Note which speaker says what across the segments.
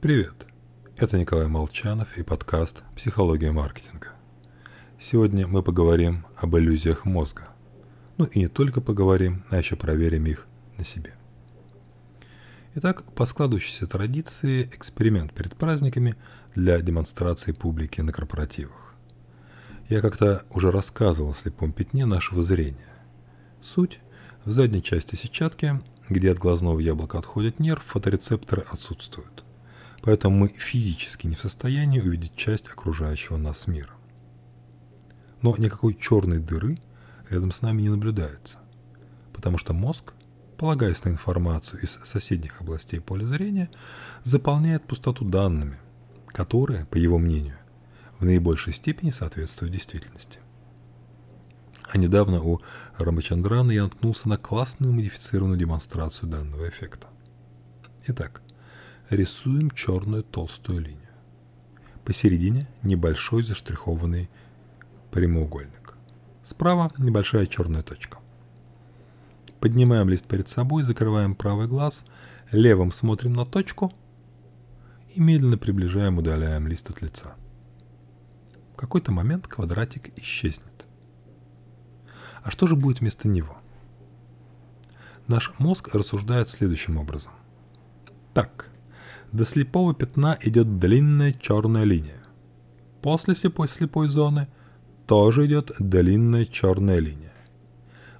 Speaker 1: Привет! Это Николай Молчанов и подкаст «Психология маркетинга». Сегодня мы поговорим об иллюзиях мозга. Ну и не только поговорим, а еще проверим их на себе. Итак, по складывающейся традиции эксперимент перед праздниками для демонстрации публики на корпоративах. Я как-то уже рассказывал о слепом пятне нашего зрения. Суть – в задней части сетчатки, где от глазного яблока отходит нерв, фоторецепторы отсутствуют поэтому мы физически не в состоянии увидеть часть окружающего нас мира. Но никакой черной дыры рядом с нами не наблюдается, потому что мозг, полагаясь на информацию из соседних областей поля зрения, заполняет пустоту данными, которые, по его мнению, в наибольшей степени соответствуют действительности. А недавно у Рамачандрана я наткнулся на классную модифицированную демонстрацию данного эффекта. Итак, рисуем черную толстую линию. Посередине небольшой заштрихованный прямоугольник. Справа небольшая черная точка. Поднимаем лист перед собой, закрываем правый глаз, левым смотрим на точку и медленно приближаем, удаляем лист от лица. В какой-то момент квадратик исчезнет. А что же будет вместо него? Наш мозг рассуждает следующим образом. До слепого пятна идет длинная черная линия. После слепой слепой зоны тоже идет длинная черная линия.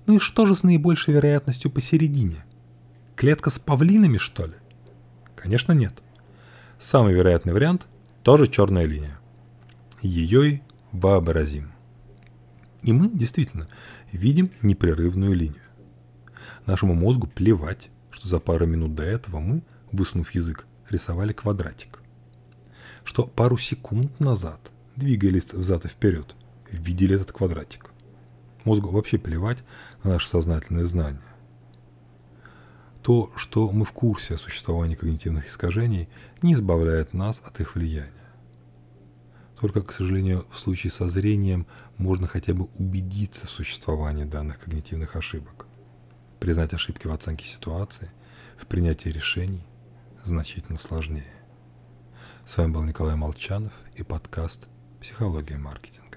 Speaker 1: Ну и что же с наибольшей вероятностью посередине? Клетка с павлинами, что ли? Конечно, нет. Самый вероятный вариант – тоже черная линия. Ее и вообразим. И мы действительно видим непрерывную линию. Нашему мозгу плевать, что за пару минут до этого мы, высунув язык, рисовали квадратик. Что пару секунд назад, двигались взад и вперед, видели этот квадратик. Мозгу вообще плевать на наше сознательное знание. То, что мы в курсе о существовании когнитивных искажений, не избавляет нас от их влияния. Только, к сожалению, в случае со зрением можно хотя бы убедиться в существовании данных когнитивных ошибок, признать ошибки в оценке ситуации, в принятии решений – значительно сложнее. С вами был Николай Молчанов и подкаст «Психология маркетинга».